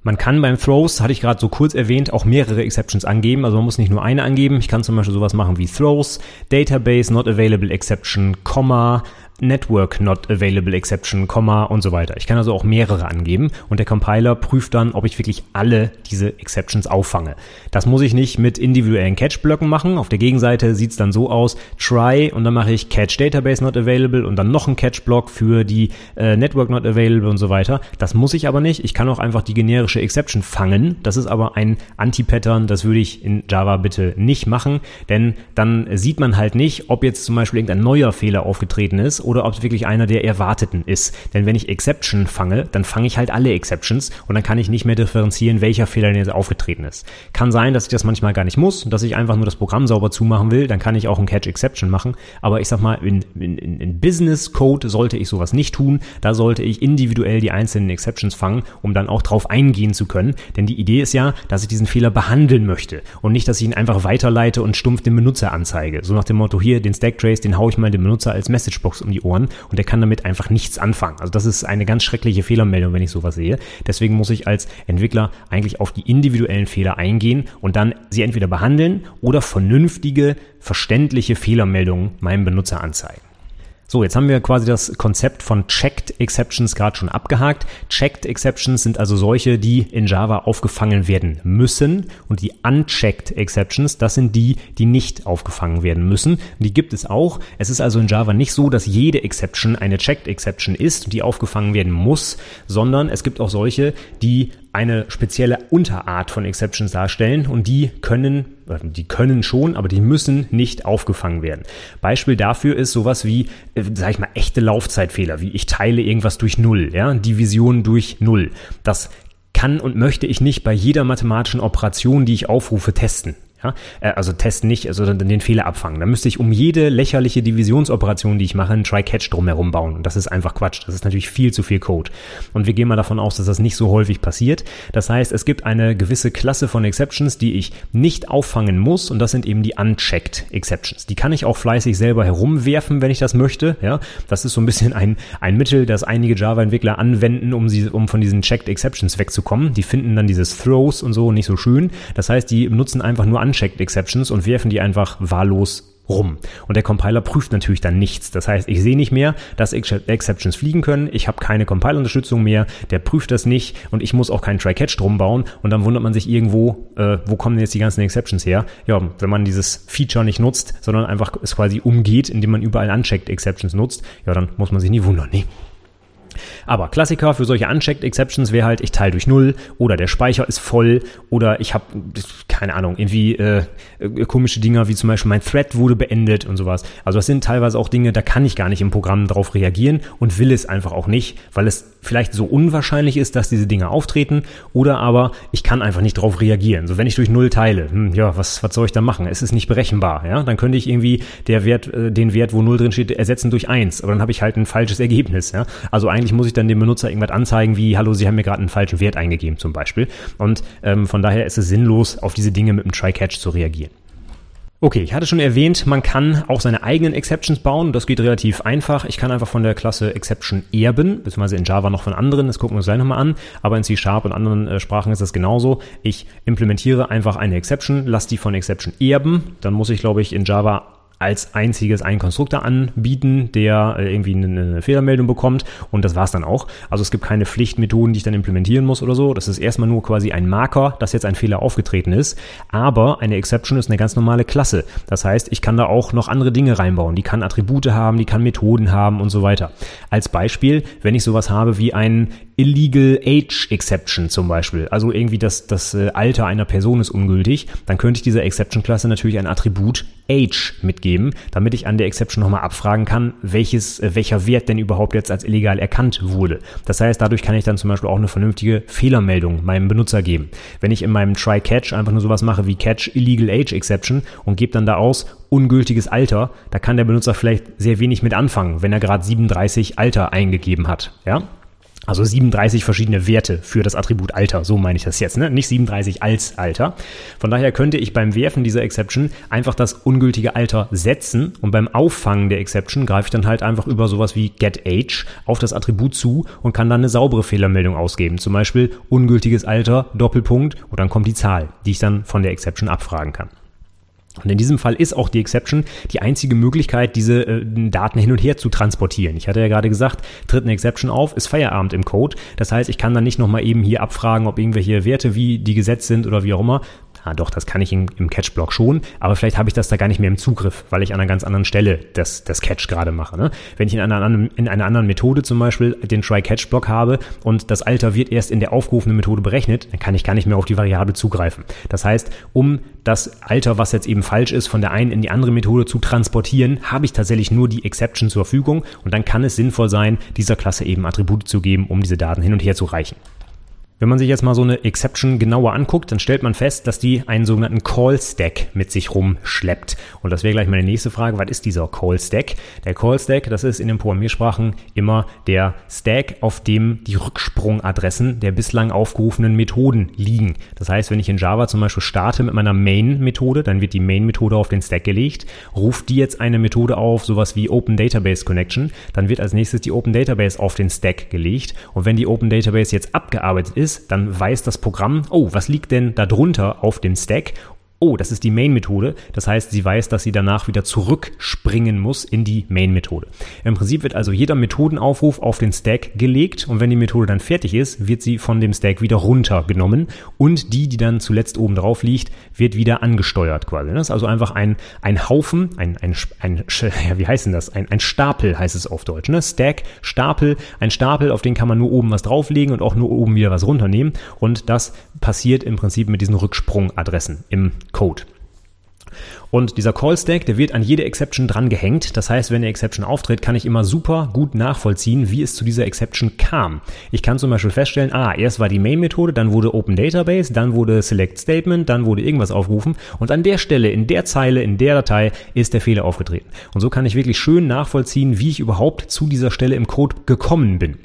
Man kann beim Throws, hatte ich gerade so kurz erwähnt, auch mehrere Exceptions angeben. Also man muss nicht nur eine angeben. Ich kann zum Beispiel sowas machen wie Throws, Database Not Available Exception, Komma, Network Not Available Exception, Komma und so weiter. Ich kann also auch mehrere angeben und der Compiler prüft dann, ob ich wirklich alle diese Exceptions auffange. Das muss ich nicht mit individuellen Catch-Blöcken machen. Auf der Gegenseite sieht es dann so aus, try und dann mache ich Catch Database Not Available und dann noch ein Catch-Block für die äh, Network Not Available und so weiter. Das muss ich aber nicht. Ich kann auch einfach die generische Exception fangen. Das ist aber ein Anti-Pattern. Das würde ich in Java bitte nicht machen, denn dann sieht man halt nicht, ob jetzt zum Beispiel irgendein neuer Fehler aufgetreten ist oder ob es wirklich einer der erwarteten ist. Denn wenn ich Exception fange, dann fange ich halt alle Exceptions und dann kann ich nicht mehr differenzieren, welcher Fehler denn jetzt aufgetreten ist. Kann sein, dass ich das manchmal gar nicht muss, dass ich einfach nur das Programm sauber zumachen will, dann kann ich auch ein Catch Exception machen. Aber ich sag mal, in, in, in Business Code sollte ich sowas nicht tun. Da sollte ich individuell die einzelnen Exceptions fangen, um dann auch drauf eingehen zu können. Denn die Idee ist ja, dass ich diesen Fehler behandeln möchte und nicht, dass ich ihn einfach weiterleite und stumpf dem Benutzer anzeige. So nach dem Motto, hier, den Stack Trace, den haue ich mal dem Benutzer als Messagebox um die Ohren und der kann damit einfach nichts anfangen. Also das ist eine ganz schreckliche Fehlermeldung, wenn ich sowas sehe. Deswegen muss ich als Entwickler eigentlich auf die individuellen Fehler eingehen und dann sie entweder behandeln oder vernünftige, verständliche Fehlermeldungen meinem Benutzer anzeigen. So, jetzt haben wir quasi das Konzept von Checked Exceptions gerade schon abgehakt. Checked Exceptions sind also solche, die in Java aufgefangen werden müssen und die Unchecked Exceptions, das sind die, die nicht aufgefangen werden müssen. Die gibt es auch. Es ist also in Java nicht so, dass jede Exception eine Checked Exception ist, die aufgefangen werden muss, sondern es gibt auch solche, die eine spezielle Unterart von Exceptions darstellen und die können, die können schon, aber die müssen nicht aufgefangen werden. Beispiel dafür ist sowas wie, äh, sag ich mal, echte Laufzeitfehler, wie ich teile irgendwas durch Null, ja, Division durch Null. Das kann und möchte ich nicht bei jeder mathematischen Operation, die ich aufrufe, testen. Ja, äh, also testen nicht, also den Fehler abfangen. Da müsste ich um jede lächerliche Divisionsoperation, die ich mache, einen Try-Catch drumherum bauen. Und das ist einfach Quatsch. Das ist natürlich viel zu viel Code. Und wir gehen mal davon aus, dass das nicht so häufig passiert. Das heißt, es gibt eine gewisse Klasse von Exceptions, die ich nicht auffangen muss. Und das sind eben die Unchecked Exceptions. Die kann ich auch fleißig selber herumwerfen, wenn ich das möchte. Ja, das ist so ein bisschen ein, ein Mittel, das einige Java-Entwickler anwenden, um sie, um von diesen Checked Exceptions wegzukommen. Die finden dann dieses Throws und so nicht so schön. Das heißt, die nutzen einfach nur Unchecked Exceptions und werfen die einfach wahllos rum. Und der Compiler prüft natürlich dann nichts. Das heißt, ich sehe nicht mehr, dass Exceptions fliegen können. Ich habe keine Compile-Unterstützung mehr. Der prüft das nicht und ich muss auch keinen Try-Catch drum bauen. Und dann wundert man sich irgendwo, äh, wo kommen denn jetzt die ganzen Exceptions her? Ja, wenn man dieses Feature nicht nutzt, sondern einfach es quasi umgeht, indem man überall unchecked Exceptions nutzt, ja, dann muss man sich nie wundern. Nee, aber Klassiker für solche Unchecked Exceptions wäre halt, ich teile durch Null oder der Speicher ist voll oder ich habe, keine Ahnung, irgendwie äh, komische Dinger wie zum Beispiel mein Thread wurde beendet und sowas. Also das sind teilweise auch Dinge, da kann ich gar nicht im Programm drauf reagieren und will es einfach auch nicht, weil es vielleicht so unwahrscheinlich ist, dass diese Dinge auftreten oder aber ich kann einfach nicht drauf reagieren. So wenn ich durch Null teile, hm, ja, was, was soll ich da machen? Es ist nicht berechenbar, ja. Dann könnte ich irgendwie der Wert, äh, den Wert, wo Null drin steht, ersetzen durch eins, aber dann habe ich halt ein falsches Ergebnis, ja. Also eigentlich muss ich dann dem Benutzer irgendwas anzeigen wie, hallo, Sie haben mir gerade einen falschen Wert eingegeben zum Beispiel. Und ähm, von daher ist es sinnlos, auf diese Dinge mit einem Try-Catch zu reagieren. Okay, ich hatte schon erwähnt, man kann auch seine eigenen Exceptions bauen. Das geht relativ einfach. Ich kann einfach von der Klasse Exception erben, beziehungsweise in Java noch von anderen. Das gucken wir uns gleich nochmal an. Aber in C-Sharp und anderen äh, Sprachen ist das genauso. Ich implementiere einfach eine Exception, lasse die von Exception erben. Dann muss ich, glaube ich, in Java als einziges einen Konstruktor anbieten, der äh, irgendwie eine, Fehlermeldung bekommt und das war's dann auch. Also es gibt keine Pflichtmethoden, die ich dann implementieren muss oder so. Das ist erstmal nur quasi ein Marker, dass jetzt ein Fehler aufgetreten ist. Aber eine Exception ist eine ganz normale Klasse. Das heißt, ich kann da auch noch andere Dinge reinbauen. Die kann Attribute haben, die kann Methoden haben und so weiter. Als Beispiel, wenn ich sowas habe wie ein Illegal Age Exception zum Beispiel, also irgendwie das, das äh, Alter einer Person ist ungültig, dann könnte ich dieser Exception-Klasse natürlich ein Attribut Age mitgeben, damit ich an der Exception nochmal abfragen kann, welches, äh, welcher Wert denn überhaupt jetzt als illegal erkannt wurde. Das heißt, dadurch kann ich dann zum Beispiel auch eine vernünftige Fehlermeldung meinem Benutzer geben. Wenn ich in meinem Try-Catch einfach nur sowas mache wie Catch Illegal Age Exception und gebe dann da aus ungültiges Alter, da kann der Benutzer vielleicht sehr wenig mit anfangen, wenn er gerade 37 Alter eingegeben hat. Ja? Also 37 verschiedene Werte für das Attribut Alter, so meine ich das jetzt, ne? nicht 37 als Alter. Von daher könnte ich beim Werfen dieser Exception einfach das ungültige Alter setzen und beim Auffangen der Exception greife ich dann halt einfach über sowas wie getAge auf das Attribut zu und kann dann eine saubere Fehlermeldung ausgeben. Zum Beispiel ungültiges Alter, Doppelpunkt und dann kommt die Zahl, die ich dann von der Exception abfragen kann. Und in diesem Fall ist auch die Exception die einzige Möglichkeit, diese äh, Daten hin und her zu transportieren. Ich hatte ja gerade gesagt, tritt eine Exception auf, ist Feierabend im Code. Das heißt, ich kann dann nicht nochmal eben hier abfragen, ob irgendwelche Werte, wie die gesetzt sind oder wie auch immer, ah doch, das kann ich im, im Catch-Block schon, aber vielleicht habe ich das da gar nicht mehr im Zugriff, weil ich an einer ganz anderen Stelle das, das Catch gerade mache. Ne? Wenn ich in einer, anderen, in einer anderen Methode zum Beispiel den Try-Catch-Block habe und das Alter wird erst in der aufgerufenen Methode berechnet, dann kann ich gar nicht mehr auf die Variable zugreifen. Das heißt, um das Alter, was jetzt eben falsch ist, von der einen in die andere Methode zu transportieren, habe ich tatsächlich nur die Exception zur Verfügung und dann kann es sinnvoll sein, dieser Klasse eben Attribute zu geben, um diese Daten hin und her zu reichen. Wenn man sich jetzt mal so eine Exception genauer anguckt, dann stellt man fest, dass die einen sogenannten Call Stack mit sich rumschleppt. Und das wäre gleich meine nächste Frage. Was ist dieser Call Stack? Der Call Stack, das ist in den Programmiersprachen immer der Stack, auf dem die Rücksprungadressen der bislang aufgerufenen Methoden liegen. Das heißt, wenn ich in Java zum Beispiel starte mit meiner Main-Methode, dann wird die Main-Methode auf den Stack gelegt. Ruft die jetzt eine Methode auf, sowas wie Open Database Connection, dann wird als nächstes die Open Database auf den Stack gelegt. Und wenn die Open Database jetzt abgearbeitet ist, ist, dann weiß das Programm, oh, was liegt denn da drunter auf dem Stack oh, das ist die Main-Methode. Das heißt, sie weiß, dass sie danach wieder zurückspringen muss in die Main-Methode. Im Prinzip wird also jeder Methodenaufruf auf den Stack gelegt und wenn die Methode dann fertig ist, wird sie von dem Stack wieder runtergenommen und die, die dann zuletzt oben drauf liegt, wird wieder angesteuert quasi. Das ist also einfach ein, ein Haufen, ein, ein, ein ja, wie heißt denn das? Ein, ein Stapel heißt es auf Deutsch. Ne? Stack, Stapel, ein Stapel, auf den kann man nur oben was drauflegen und auch nur oben wieder was runternehmen und das passiert im Prinzip mit diesen Rücksprungadressen im Code. Und dieser Call Stack, der wird an jede Exception dran gehängt. Das heißt, wenn eine Exception auftritt, kann ich immer super gut nachvollziehen, wie es zu dieser Exception kam. Ich kann zum Beispiel feststellen, ah, erst war die Main-Methode, dann wurde Open Database, dann wurde Select Statement, dann wurde irgendwas aufgerufen und an der Stelle, in der Zeile, in der Datei ist der Fehler aufgetreten. Und so kann ich wirklich schön nachvollziehen, wie ich überhaupt zu dieser Stelle im Code gekommen bin.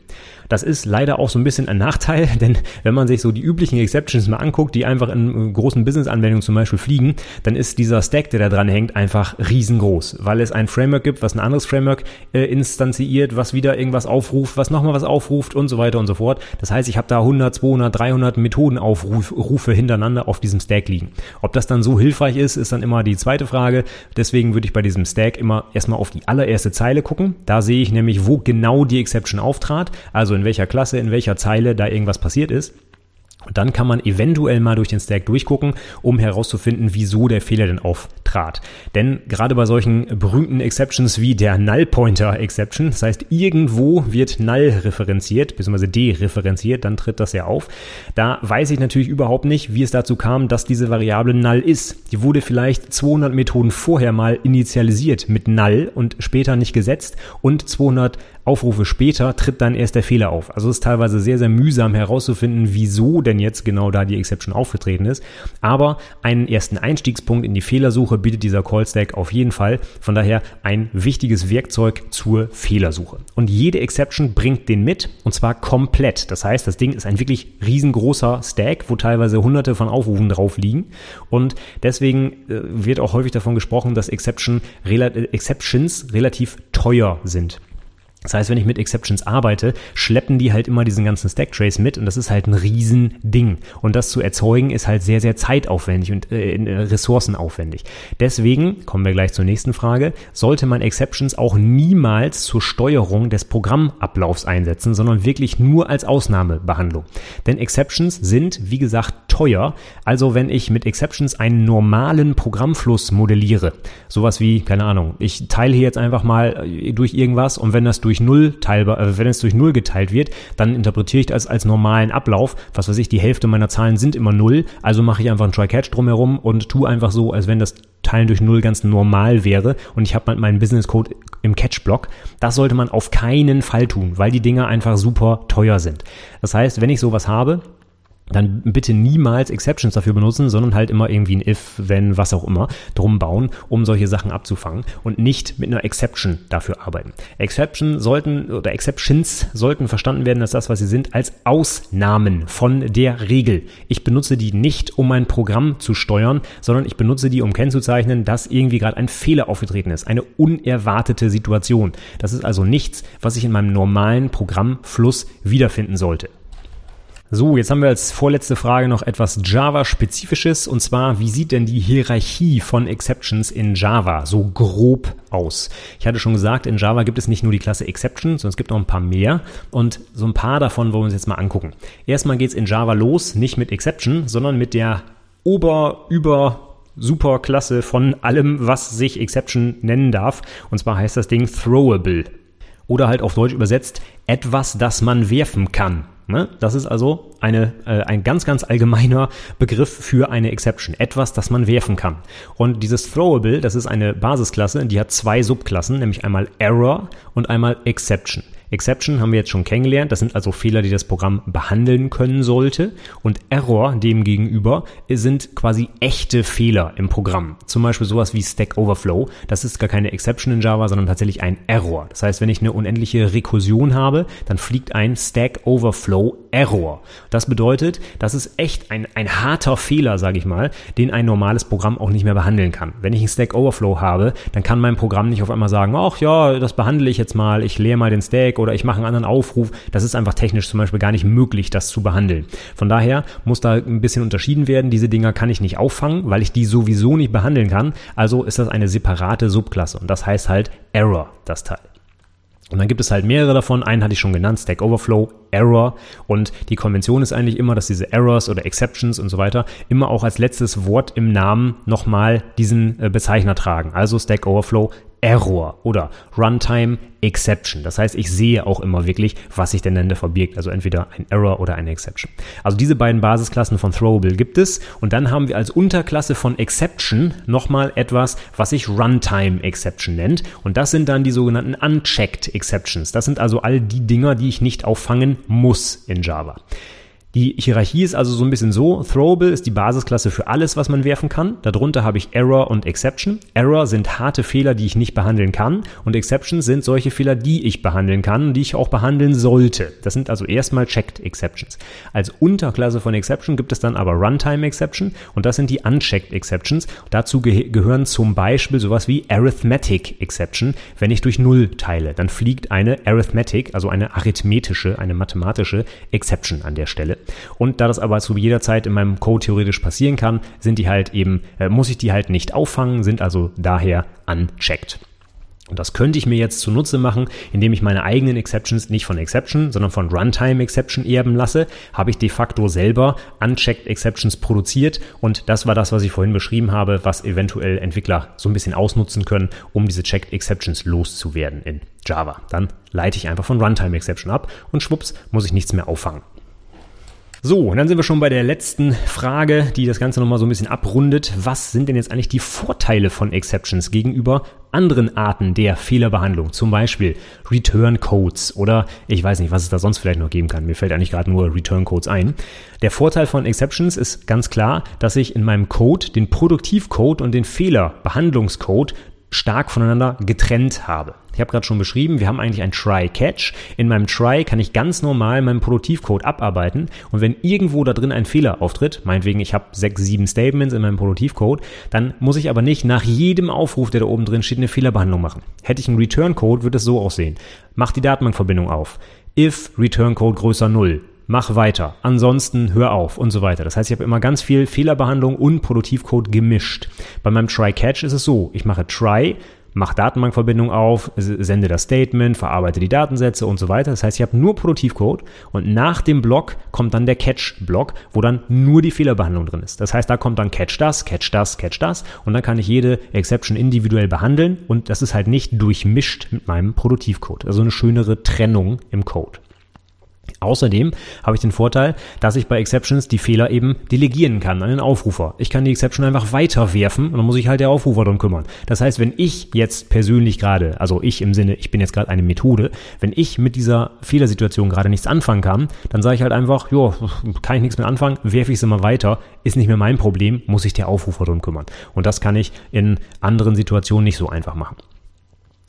Das ist leider auch so ein bisschen ein Nachteil, denn wenn man sich so die üblichen Exceptions mal anguckt, die einfach in großen Business-Anwendungen zum Beispiel fliegen, dann ist dieser Stack, der da dran hängt, einfach riesengroß, weil es ein Framework gibt, was ein anderes Framework äh, instanziert, was wieder irgendwas aufruft, was nochmal was aufruft und so weiter und so fort. Das heißt, ich habe da 100, 200, 300 Methodenaufrufe hintereinander auf diesem Stack liegen. Ob das dann so hilfreich ist, ist dann immer die zweite Frage. Deswegen würde ich bei diesem Stack immer erstmal auf die allererste Zeile gucken. Da sehe ich nämlich, wo genau die Exception auftrat. Also in welcher Klasse, in welcher Zeile da irgendwas passiert ist. Und dann kann man eventuell mal durch den Stack durchgucken, um herauszufinden, wieso der Fehler denn auftrat. Denn gerade bei solchen berühmten Exceptions wie der Null Pointer Exception, das heißt, irgendwo wird Null referenziert, bzw. dereferenziert, dann tritt das ja auf. Da weiß ich natürlich überhaupt nicht, wie es dazu kam, dass diese Variable Null ist. Die wurde vielleicht 200 Methoden vorher mal initialisiert mit Null und später nicht gesetzt und 200 Aufrufe später tritt dann erst der Fehler auf. Also es ist teilweise sehr, sehr mühsam herauszufinden, wieso denn jetzt genau da die Exception aufgetreten ist. Aber einen ersten Einstiegspunkt in die Fehlersuche bietet dieser Call Stack auf jeden Fall. Von daher ein wichtiges Werkzeug zur Fehlersuche. Und jede Exception bringt den mit und zwar komplett. Das heißt, das Ding ist ein wirklich riesengroßer Stack, wo teilweise hunderte von Aufrufen drauf liegen. Und deswegen äh, wird auch häufig davon gesprochen, dass Exception, Exceptions relativ teuer sind. Das heißt, wenn ich mit Exceptions arbeite, schleppen die halt immer diesen ganzen Stack Trace mit und das ist halt ein Riesending. Und das zu erzeugen ist halt sehr, sehr zeitaufwendig und äh, äh, ressourcenaufwendig. Deswegen, kommen wir gleich zur nächsten Frage, sollte man Exceptions auch niemals zur Steuerung des Programmablaufs einsetzen, sondern wirklich nur als Ausnahmebehandlung. Denn Exceptions sind, wie gesagt, teuer. Also wenn ich mit Exceptions einen normalen Programmfluss modelliere, sowas wie, keine Ahnung, ich teile hier jetzt einfach mal äh, durch irgendwas und wenn das durch durch null teilbar, äh, wenn es durch null geteilt wird, dann interpretiere ich das als normalen Ablauf. Was weiß ich, die Hälfte meiner Zahlen sind immer null, also mache ich einfach ein Try-Catch drumherum und tue einfach so, als wenn das Teilen durch null ganz normal wäre und ich habe meinen Business Code im Catch-Block. Das sollte man auf keinen Fall tun, weil die Dinger einfach super teuer sind. Das heißt, wenn ich sowas habe, dann bitte niemals Exceptions dafür benutzen, sondern halt immer irgendwie ein if, wenn, was auch immer drum bauen, um solche Sachen abzufangen und nicht mit einer Exception dafür arbeiten. Exception sollten oder Exceptions sollten verstanden werden als das, was sie sind, als Ausnahmen von der Regel. Ich benutze die nicht, um mein Programm zu steuern, sondern ich benutze die, um kennzuzeichnen, dass irgendwie gerade ein Fehler aufgetreten ist, eine unerwartete Situation. Das ist also nichts, was ich in meinem normalen Programmfluss wiederfinden sollte. So, jetzt haben wir als vorletzte Frage noch etwas Java-spezifisches und zwar, wie sieht denn die Hierarchie von Exceptions in Java so grob aus? Ich hatte schon gesagt, in Java gibt es nicht nur die Klasse Exception, sondern es gibt noch ein paar mehr und so ein paar davon wollen wir uns jetzt mal angucken. Erstmal geht's in Java los, nicht mit Exception, sondern mit der Ober-, Über-, Superklasse von allem, was sich Exception nennen darf. Und zwar heißt das Ding Throwable. Oder halt auf Deutsch übersetzt, etwas, das man werfen kann. Ne? Das ist also eine, äh, ein ganz, ganz allgemeiner Begriff für eine Exception. Etwas, das man werfen kann. Und dieses Throwable, das ist eine Basisklasse, die hat zwei Subklassen, nämlich einmal Error und einmal Exception. Exception haben wir jetzt schon kennengelernt. Das sind also Fehler, die das Programm behandeln können sollte. Und Error demgegenüber sind quasi echte Fehler im Programm. Zum Beispiel sowas wie Stack Overflow. Das ist gar keine Exception in Java, sondern tatsächlich ein Error. Das heißt, wenn ich eine unendliche Rekursion habe, dann fliegt ein Stack Overflow Error. Das bedeutet, das ist echt ein, ein harter Fehler, sage ich mal, den ein normales Programm auch nicht mehr behandeln kann. Wenn ich einen Stack Overflow habe, dann kann mein Programm nicht auf einmal sagen, ach ja, das behandle ich jetzt mal, ich leere mal den Stack oder ich mache einen anderen Aufruf. Das ist einfach technisch zum Beispiel gar nicht möglich, das zu behandeln. Von daher muss da ein bisschen unterschieden werden. Diese Dinger kann ich nicht auffangen, weil ich die sowieso nicht behandeln kann. Also ist das eine separate Subklasse und das heißt halt Error, das Teil. Und dann gibt es halt mehrere davon. Einen hatte ich schon genannt, Stack Overflow, Error. Und die Konvention ist eigentlich immer, dass diese Errors oder Exceptions und so weiter immer auch als letztes Wort im Namen nochmal diesen äh, Bezeichner tragen. Also Stack Overflow Error oder Runtime Exception. Das heißt, ich sehe auch immer wirklich, was sich denn denn da verbirgt. Also entweder ein Error oder eine Exception. Also diese beiden Basisklassen von Throwable gibt es. Und dann haben wir als Unterklasse von Exception nochmal etwas, was sich Runtime Exception nennt. Und das sind dann die sogenannten Unchecked Exceptions. Das sind also all die Dinger, die ich nicht auffangen muss in Java. Die Hierarchie ist also so ein bisschen so. Throwable ist die Basisklasse für alles, was man werfen kann. Darunter habe ich Error und Exception. Error sind harte Fehler, die ich nicht behandeln kann. Und Exceptions sind solche Fehler, die ich behandeln kann und die ich auch behandeln sollte. Das sind also erstmal Checked Exceptions. Als Unterklasse von Exception gibt es dann aber Runtime Exception und das sind die Unchecked Exceptions. Dazu ge gehören zum Beispiel sowas wie Arithmetic Exception. Wenn ich durch Null teile, dann fliegt eine Arithmetic, also eine arithmetische, eine mathematische Exception an der Stelle. Und da das aber zu jeder Zeit in meinem Code theoretisch passieren kann, sind die halt eben, äh, muss ich die halt nicht auffangen, sind also daher unchecked. Und das könnte ich mir jetzt zunutze machen, indem ich meine eigenen Exceptions nicht von Exception, sondern von Runtime Exception erben lasse, habe ich de facto selber Unchecked Exceptions produziert und das war das, was ich vorhin beschrieben habe, was eventuell Entwickler so ein bisschen ausnutzen können, um diese Checked Exceptions loszuwerden in Java. Dann leite ich einfach von Runtime Exception ab und schwupps muss ich nichts mehr auffangen. So, und dann sind wir schon bei der letzten Frage, die das Ganze nochmal so ein bisschen abrundet. Was sind denn jetzt eigentlich die Vorteile von Exceptions gegenüber anderen Arten der Fehlerbehandlung? Zum Beispiel Return Codes oder ich weiß nicht, was es da sonst vielleicht noch geben kann. Mir fällt eigentlich gerade nur Return Codes ein. Der Vorteil von Exceptions ist ganz klar, dass ich in meinem Code den Produktivcode und den Fehlerbehandlungscode stark voneinander getrennt habe. Ich habe gerade schon beschrieben, wir haben eigentlich ein Try-Catch. In meinem Try kann ich ganz normal meinen Produktivcode abarbeiten und wenn irgendwo da drin ein Fehler auftritt, meinetwegen ich habe sechs, sieben Statements in meinem Produktivcode, dann muss ich aber nicht nach jedem Aufruf, der da oben drin steht, eine Fehlerbehandlung machen. Hätte ich einen Return-Code, würde es so aussehen. Mach die Datenbankverbindung auf. If Return-Code größer 0 mach weiter, ansonsten hör auf und so weiter. Das heißt, ich habe immer ganz viel Fehlerbehandlung und Produktivcode gemischt. Bei meinem Try-Catch ist es so, ich mache Try, mach Datenbankverbindung auf, sende das Statement, verarbeite die Datensätze und so weiter. Das heißt, ich habe nur Produktivcode und nach dem Block kommt dann der Catch-Block, wo dann nur die Fehlerbehandlung drin ist. Das heißt, da kommt dann Catch das, Catch das, Catch das und dann kann ich jede Exception individuell behandeln und das ist halt nicht durchmischt mit meinem Produktivcode. Also eine schönere Trennung im Code. Außerdem habe ich den Vorteil, dass ich bei Exceptions die Fehler eben delegieren kann an den Aufrufer. Ich kann die Exception einfach weiterwerfen und dann muss ich halt der Aufrufer drum kümmern. Das heißt, wenn ich jetzt persönlich gerade, also ich im Sinne, ich bin jetzt gerade eine Methode, wenn ich mit dieser Fehlersituation gerade nichts anfangen kann, dann sage ich halt einfach, jo, kann ich nichts mehr anfangen, werfe ich sie mal weiter, ist nicht mehr mein Problem, muss sich der Aufrufer drum kümmern. Und das kann ich in anderen Situationen nicht so einfach machen.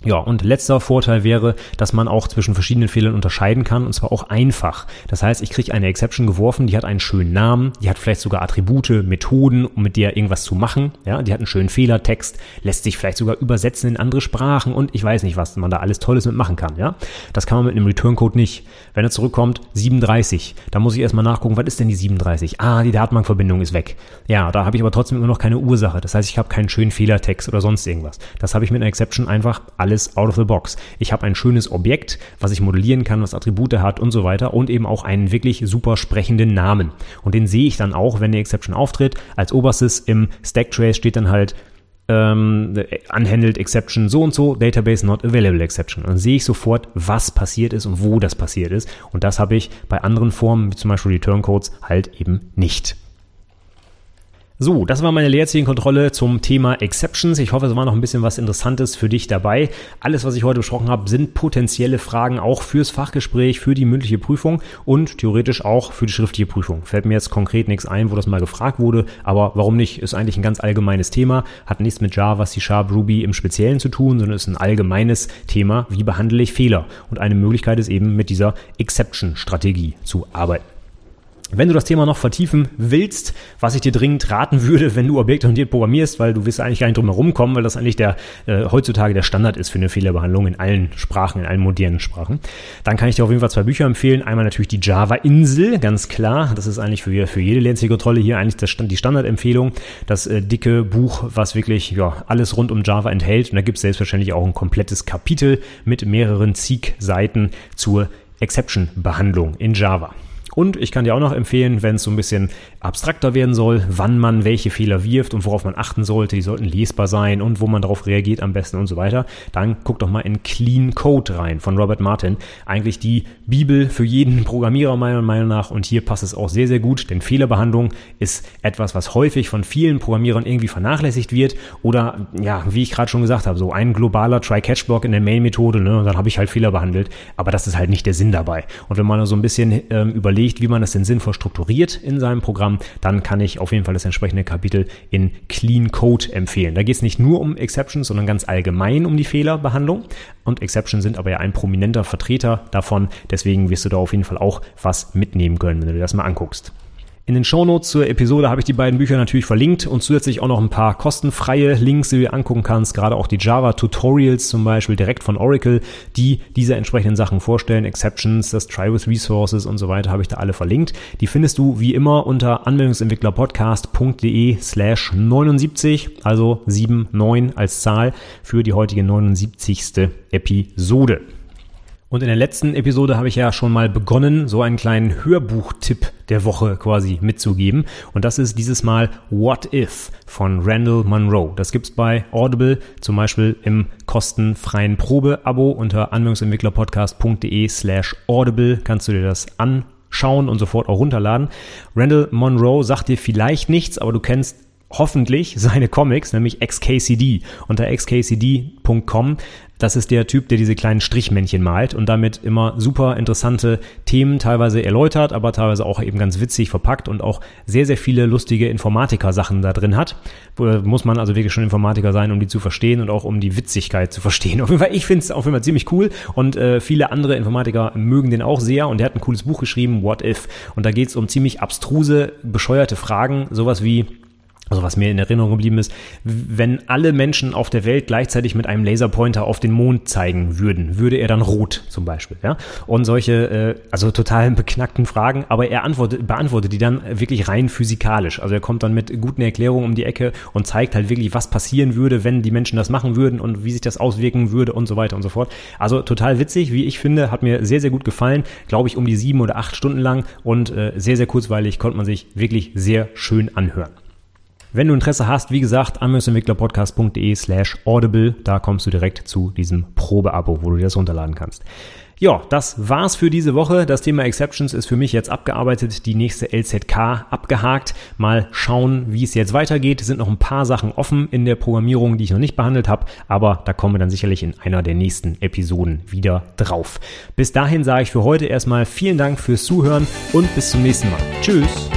Ja, und letzter Vorteil wäre, dass man auch zwischen verschiedenen Fehlern unterscheiden kann und zwar auch einfach. Das heißt, ich kriege eine Exception geworfen, die hat einen schönen Namen, die hat vielleicht sogar Attribute, Methoden, um mit der irgendwas zu machen. Ja, die hat einen schönen Fehlertext, lässt sich vielleicht sogar übersetzen in andere Sprachen und ich weiß nicht, was man da alles Tolles mitmachen kann. Ja, das kann man mit einem Return Code nicht. Wenn er zurückkommt, 37, da muss ich erstmal nachgucken, was ist denn die 37? Ah, die Datenbankverbindung ist weg. Ja, da habe ich aber trotzdem immer noch keine Ursache. Das heißt, ich habe keinen schönen Fehlertext oder sonst irgendwas. Das habe ich mit einer Exception einfach alles alles out of the box. Ich habe ein schönes Objekt, was ich modellieren kann, was Attribute hat und so weiter und eben auch einen wirklich super sprechenden Namen. Und den sehe ich dann auch, wenn die Exception auftritt. Als oberstes im Stacktrace steht dann halt ähm, unhandled exception so und so, database not available exception. Und dann sehe ich sofort, was passiert ist und wo das passiert ist. Und das habe ich bei anderen Formen, wie zum Beispiel Return Codes, halt eben nicht. So, das war meine Leerzeichenkontrolle zum Thema Exceptions. Ich hoffe, es war noch ein bisschen was Interessantes für dich dabei. Alles, was ich heute besprochen habe, sind potenzielle Fragen auch fürs Fachgespräch, für die mündliche Prüfung und theoretisch auch für die schriftliche Prüfung. Fällt mir jetzt konkret nichts ein, wo das mal gefragt wurde, aber warum nicht? Ist eigentlich ein ganz allgemeines Thema, hat nichts mit Java, C Sharp, Ruby im Speziellen zu tun, sondern ist ein allgemeines Thema, wie behandle ich Fehler? Und eine Möglichkeit ist eben mit dieser Exception-Strategie zu arbeiten. Wenn du das Thema noch vertiefen willst, was ich dir dringend raten würde, wenn du objektorientiert programmierst, weil du wirst eigentlich gar nicht drum herum kommen, weil das eigentlich der äh, heutzutage der Standard ist für eine Fehlerbehandlung in allen Sprachen, in allen modernen Sprachen, dann kann ich dir auf jeden Fall zwei Bücher empfehlen. Einmal natürlich die Java-Insel, ganz klar. Das ist eigentlich für, für jede Lernzielkontrolle hier eigentlich das, die Standardempfehlung. Das äh, dicke Buch, was wirklich ja, alles rund um Java enthält. Und da gibt es selbstverständlich auch ein komplettes Kapitel mit mehreren Zig-Seiten zur Exception-Behandlung in Java. Und ich kann dir auch noch empfehlen, wenn es so ein bisschen abstrakter werden soll, wann man welche Fehler wirft und worauf man achten sollte. Die sollten lesbar sein und wo man darauf reagiert am besten und so weiter. Dann guck doch mal in Clean Code rein von Robert Martin. Eigentlich die Bibel für jeden Programmierer meiner Meinung nach. Und hier passt es auch sehr, sehr gut, denn Fehlerbehandlung ist etwas, was häufig von vielen Programmierern irgendwie vernachlässigt wird. Oder ja, wie ich gerade schon gesagt habe, so ein globaler Try-Catch-Block in der Main-Methode, ne? Und dann habe ich halt Fehler behandelt. Aber das ist halt nicht der Sinn dabei. Und wenn man so ein bisschen ähm, überlegt, wie man das denn sinnvoll strukturiert in seinem Programm, dann kann ich auf jeden Fall das entsprechende Kapitel in Clean Code empfehlen. Da geht es nicht nur um Exceptions, sondern ganz allgemein um die Fehlerbehandlung. Und Exceptions sind aber ja ein prominenter Vertreter davon. Deswegen wirst du da auf jeden Fall auch was mitnehmen können, wenn du dir das mal anguckst. In den Shownotes zur Episode habe ich die beiden Bücher natürlich verlinkt und zusätzlich auch noch ein paar kostenfreie Links, die du dir angucken kannst, gerade auch die Java Tutorials zum Beispiel direkt von Oracle, die diese entsprechenden Sachen vorstellen, Exceptions, das Try with Resources und so weiter, habe ich da alle verlinkt. Die findest du wie immer unter anwendungsentwicklerpodcast.de slash 79, also 79 als Zahl für die heutige 79. Episode. Und in der letzten Episode habe ich ja schon mal begonnen, so einen kleinen Hörbuchtipp der Woche quasi mitzugeben. Und das ist dieses Mal What If von Randall Monroe. Das gibt's bei Audible, zum Beispiel im kostenfreien Probe-Abo unter anwendungsentwicklerpodcast.de slash audible kannst du dir das anschauen und sofort auch runterladen. Randall Monroe sagt dir vielleicht nichts, aber du kennst hoffentlich seine Comics, nämlich XKCD. Unter xkcd.com das ist der Typ, der diese kleinen Strichmännchen malt und damit immer super interessante Themen teilweise erläutert, aber teilweise auch eben ganz witzig verpackt und auch sehr, sehr viele lustige Informatiker-Sachen da drin hat. Muss man also wirklich schon Informatiker sein, um die zu verstehen und auch um die Witzigkeit zu verstehen. Auf jeden Fall, ich finde es auf jeden Fall ziemlich cool und äh, viele andere Informatiker mögen den auch sehr und der hat ein cooles Buch geschrieben, What If. Und da geht es um ziemlich abstruse, bescheuerte Fragen, sowas wie also was mir in Erinnerung geblieben ist, wenn alle Menschen auf der Welt gleichzeitig mit einem Laserpointer auf den Mond zeigen würden, würde er dann rot zum Beispiel, ja? Und solche, äh, also total beknackten Fragen, aber er antwortet, beantwortet die dann wirklich rein physikalisch. Also er kommt dann mit guten Erklärungen um die Ecke und zeigt halt wirklich, was passieren würde, wenn die Menschen das machen würden und wie sich das auswirken würde und so weiter und so fort. Also total witzig, wie ich finde, hat mir sehr, sehr gut gefallen. Glaube ich um die sieben oder acht Stunden lang und äh, sehr, sehr kurzweilig, konnte man sich wirklich sehr schön anhören. Wenn du Interesse hast, wie gesagt, anwendungsentwicklerpodcast.de slash audible, da kommst du direkt zu diesem Probeabo, wo du dir das runterladen kannst. Ja, das war's für diese Woche. Das Thema Exceptions ist für mich jetzt abgearbeitet, die nächste LZK abgehakt. Mal schauen, wie es jetzt weitergeht. Es sind noch ein paar Sachen offen in der Programmierung, die ich noch nicht behandelt habe, aber da kommen wir dann sicherlich in einer der nächsten Episoden wieder drauf. Bis dahin sage ich für heute erstmal vielen Dank fürs Zuhören und bis zum nächsten Mal. Tschüss.